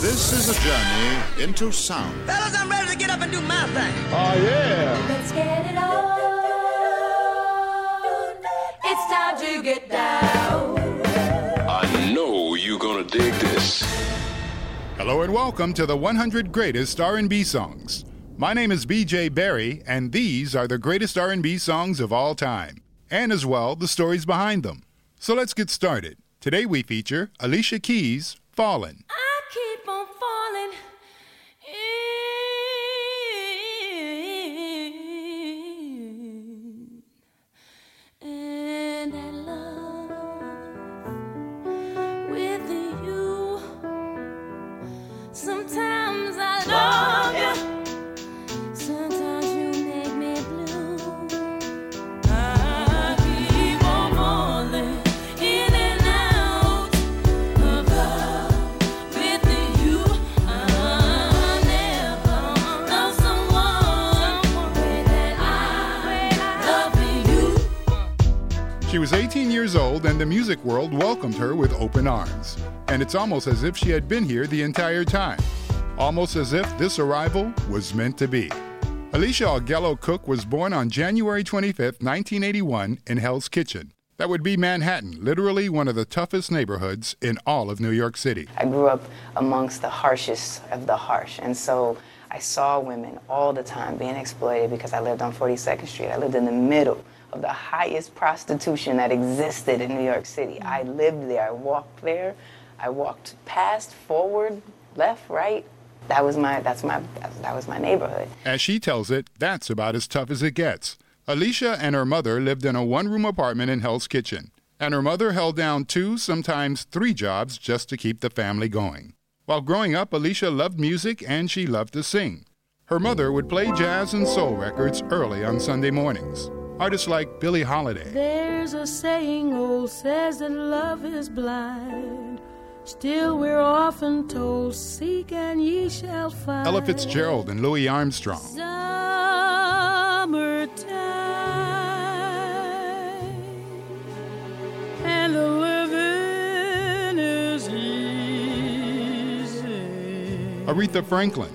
This is a journey into sound. Fellas, I'm ready to get up and do my thing. Oh, yeah. Let's get it on. It's time to get down. I know you're gonna dig this. Hello and welcome to the 100 greatest R&B songs. My name is BJ Barry and these are the greatest R&B songs of all time and as well the stories behind them. So let's get started. Today we feature Alicia Keys' Fallin'. I was 18 years old and the music world welcomed her with open arms. And it's almost as if she had been here the entire time. Almost as if this arrival was meant to be. Alicia Augello Cook was born on January 25, 1981, in Hell's Kitchen. That would be Manhattan, literally one of the toughest neighborhoods in all of New York City. I grew up amongst the harshest of the harsh. And so I saw women all the time being exploited because I lived on 42nd Street. I lived in the middle of the highest prostitution that existed in New York City. Mm. I lived there. I walked there. I walked past, forward, left, right. That was my that's my that was my neighborhood. As she tells it, that's about as tough as it gets. Alicia and her mother lived in a one room apartment in Hell's Kitchen, and her mother held down two, sometimes three jobs just to keep the family going. While growing up, Alicia loved music and she loved to sing. Her mother would play jazz and soul records early on Sunday mornings. Artists like Billie Holiday, There's a saying old says that love is blind. Still, we're often told, Seek and ye shall find. Ella Fitzgerald, and Louis Armstrong. Summertime, and the living is easy. Aretha Franklin,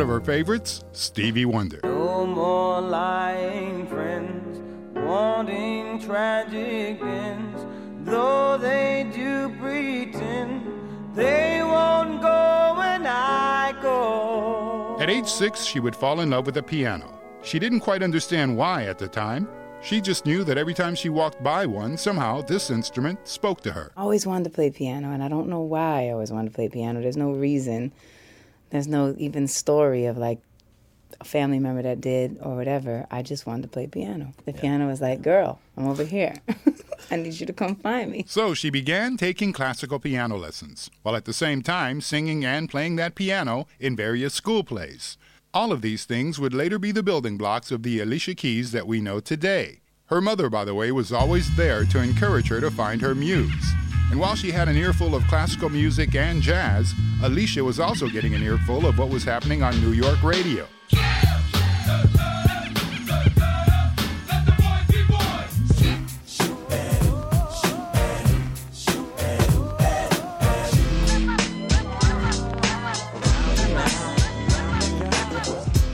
one of her favorites, Stevie Wonder. No more lying friends, wanting tragic ends. Though they do pretend, they won't go when I go. At age six, she would fall in love with the piano. She didn't quite understand why at the time. She just knew that every time she walked by one, somehow this instrument spoke to her. I always wanted to play piano, and I don't know why I always wanted to play piano. There's no reason. There's no even story of like a family member that did or whatever. I just wanted to play piano. The piano was like, girl, I'm over here. I need you to come find me. So she began taking classical piano lessons, while at the same time singing and playing that piano in various school plays. All of these things would later be the building blocks of the Alicia Keys that we know today. Her mother, by the way, was always there to encourage her to find her muse. And while she had an earful of classical music and jazz, Alicia was also getting an earful of what was happening on New York radio.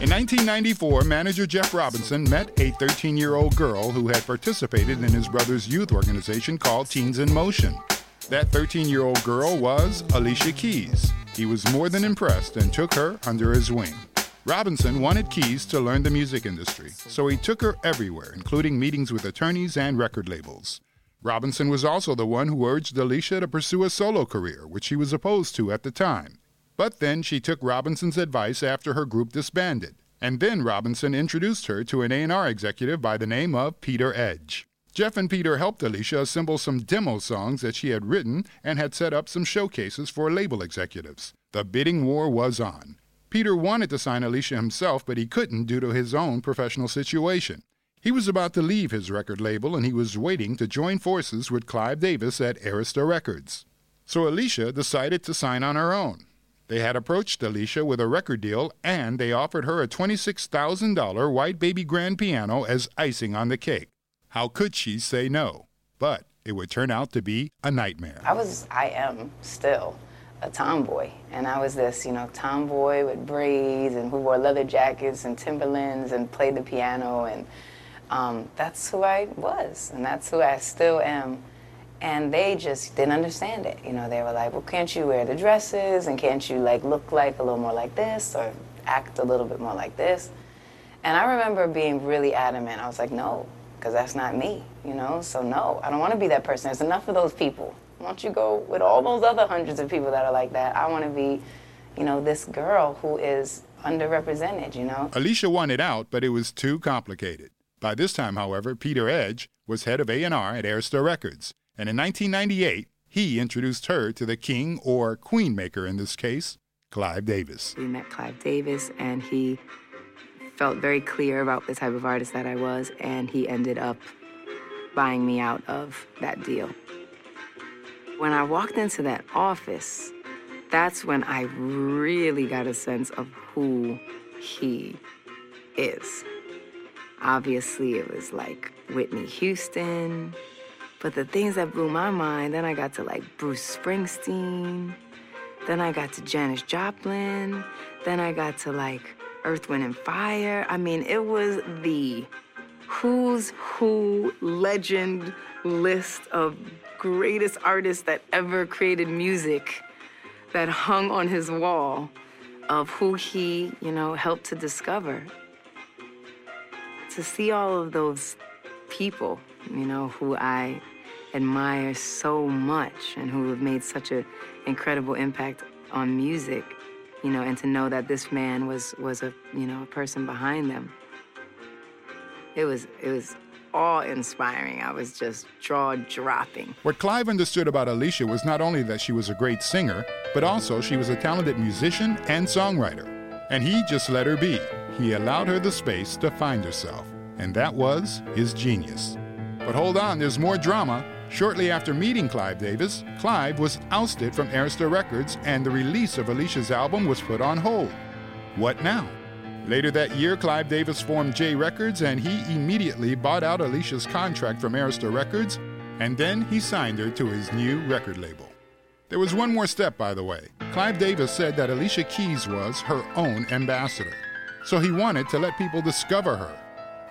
In 1994, manager Jeff Robinson met a 13 year old girl who had participated in his brother's youth organization called Teens in Motion. That 13 year old girl was Alicia Keys. He was more than impressed and took her under his wing. Robinson wanted Keys to learn the music industry, so he took her everywhere, including meetings with attorneys and record labels. Robinson was also the one who urged Alicia to pursue a solo career, which she was opposed to at the time. But then she took Robinson's advice after her group disbanded, and then Robinson introduced her to an A&R executive by the name of Peter Edge. Jeff and Peter helped Alicia assemble some demo songs that she had written and had set up some showcases for label executives. The bidding war was on. Peter wanted to sign Alicia himself, but he couldn't due to his own professional situation. He was about to leave his record label and he was waiting to join forces with Clive Davis at Arista Records. So Alicia decided to sign on her own. They had approached Alicia with a record deal and they offered her a $26,000 white baby grand piano as icing on the cake. How could she say no? But it would turn out to be a nightmare. I was, I am still a tomboy. And I was this, you know, tomboy with braids and who wore leather jackets and Timberlands and played the piano. And um, that's who I was. And that's who I still am. And they just didn't understand it. You know, they were like, well, can't you wear the dresses? And can't you, like, look like a little more like this or act a little bit more like this? And I remember being really adamant. I was like, no, because that's not me, you know? So, no, I don't want to be that person. There's enough of those people. Why don't you go with all those other hundreds of people that are like that? I want to be, you know, this girl who is underrepresented, you know? Alicia wanted out, but it was too complicated. By this time, however, Peter Edge was head of A&R at Arista Records, and in 1998, he introduced her to the king or queen maker in this case, Clive Davis. We met Clive Davis, and he felt very clear about the type of artist that I was, and he ended up buying me out of that deal. When I walked into that office, that's when I really got a sense of who he is. Obviously, it was like Whitney Houston, but the things that blew my mind, then I got to like Bruce Springsteen, then I got to Janis Joplin, then I got to like Earth, Wind, and Fire. I mean, it was the who's who legend list of greatest artists that ever created music that hung on his wall of who he, you know, helped to discover. To see all of those people, you know, who I admire so much and who have made such an incredible impact on music, you know, and to know that this man was was a you know a person behind them. It was it was awe inspiring. I was just jaw dropping. What Clive understood about Alicia was not only that she was a great singer, but also she was a talented musician and songwriter. And he just let her be. He allowed her the space to find herself. And that was his genius. But hold on, there's more drama. Shortly after meeting Clive Davis, Clive was ousted from Arista Records and the release of Alicia's album was put on hold. What now? Later that year, Clive Davis formed J Records and he immediately bought out Alicia's contract from Arista Records and then he signed her to his new record label. There was one more step, by the way. Clive Davis said that Alicia Keys was her own ambassador, so he wanted to let people discover her.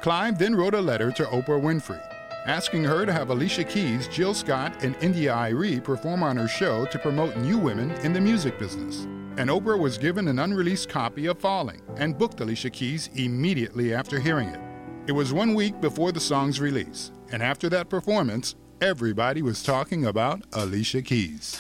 Clive then wrote a letter to Oprah Winfrey asking her to have Alicia Keys, Jill Scott, and India.Arie perform on her show to promote new women in the music business. And Oprah was given an unreleased copy of Fallin' and booked Alicia Keys immediately after hearing it. It was one week before the song's release, and after that performance, everybody was talking about Alicia Keys.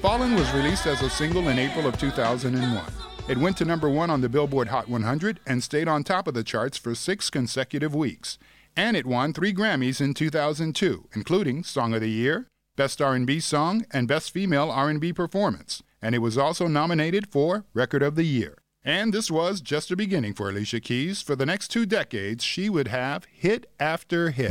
Fallin' was released as a single in April of 2001. It went to number one on the Billboard Hot 100 and stayed on top of the charts for six consecutive weeks. And it won three Grammys in 2002, including Song of the Year, Best R&B Song, and Best Female R&B Performance. And it was also nominated for Record of the Year. And this was just a beginning for Alicia Keys. For the next two decades, she would have hit after hit.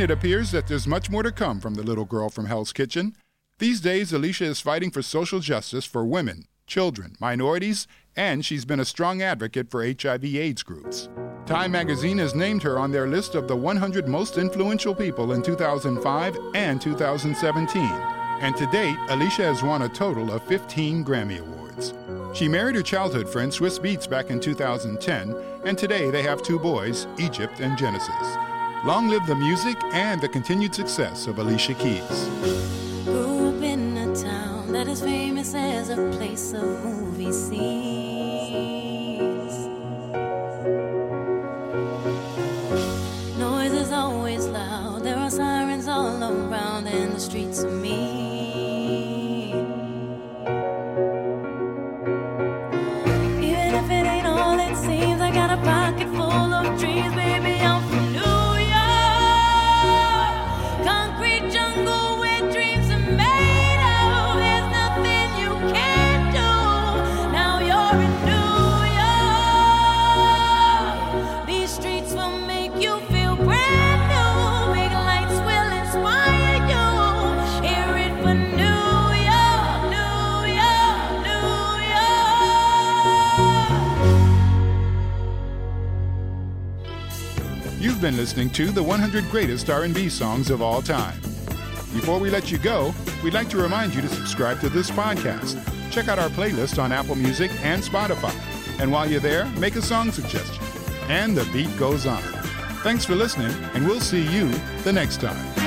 And it appears that there's much more to come from the little girl from Hell's Kitchen. These days, Alicia is fighting for social justice for women, children, minorities, and she's been a strong advocate for HIV/AIDS groups. Time magazine has named her on their list of the 100 most influential people in 2005 and 2017. And to date, Alicia has won a total of 15 Grammy Awards. She married her childhood friend Swizz Beatz back in 2010, and today they have two boys, Egypt and Genesis. Long live the music and the continued success of Alicia Keys. Grew up in a town that is famous as a place of movie scenes. Been listening to the 100 greatest R&B songs of all time. Before we let you go, we'd like to remind you to subscribe to this podcast. Check out our playlist on Apple Music and Spotify. And while you're there, make a song suggestion. And the beat goes on. Thanks for listening, and we'll see you the next time.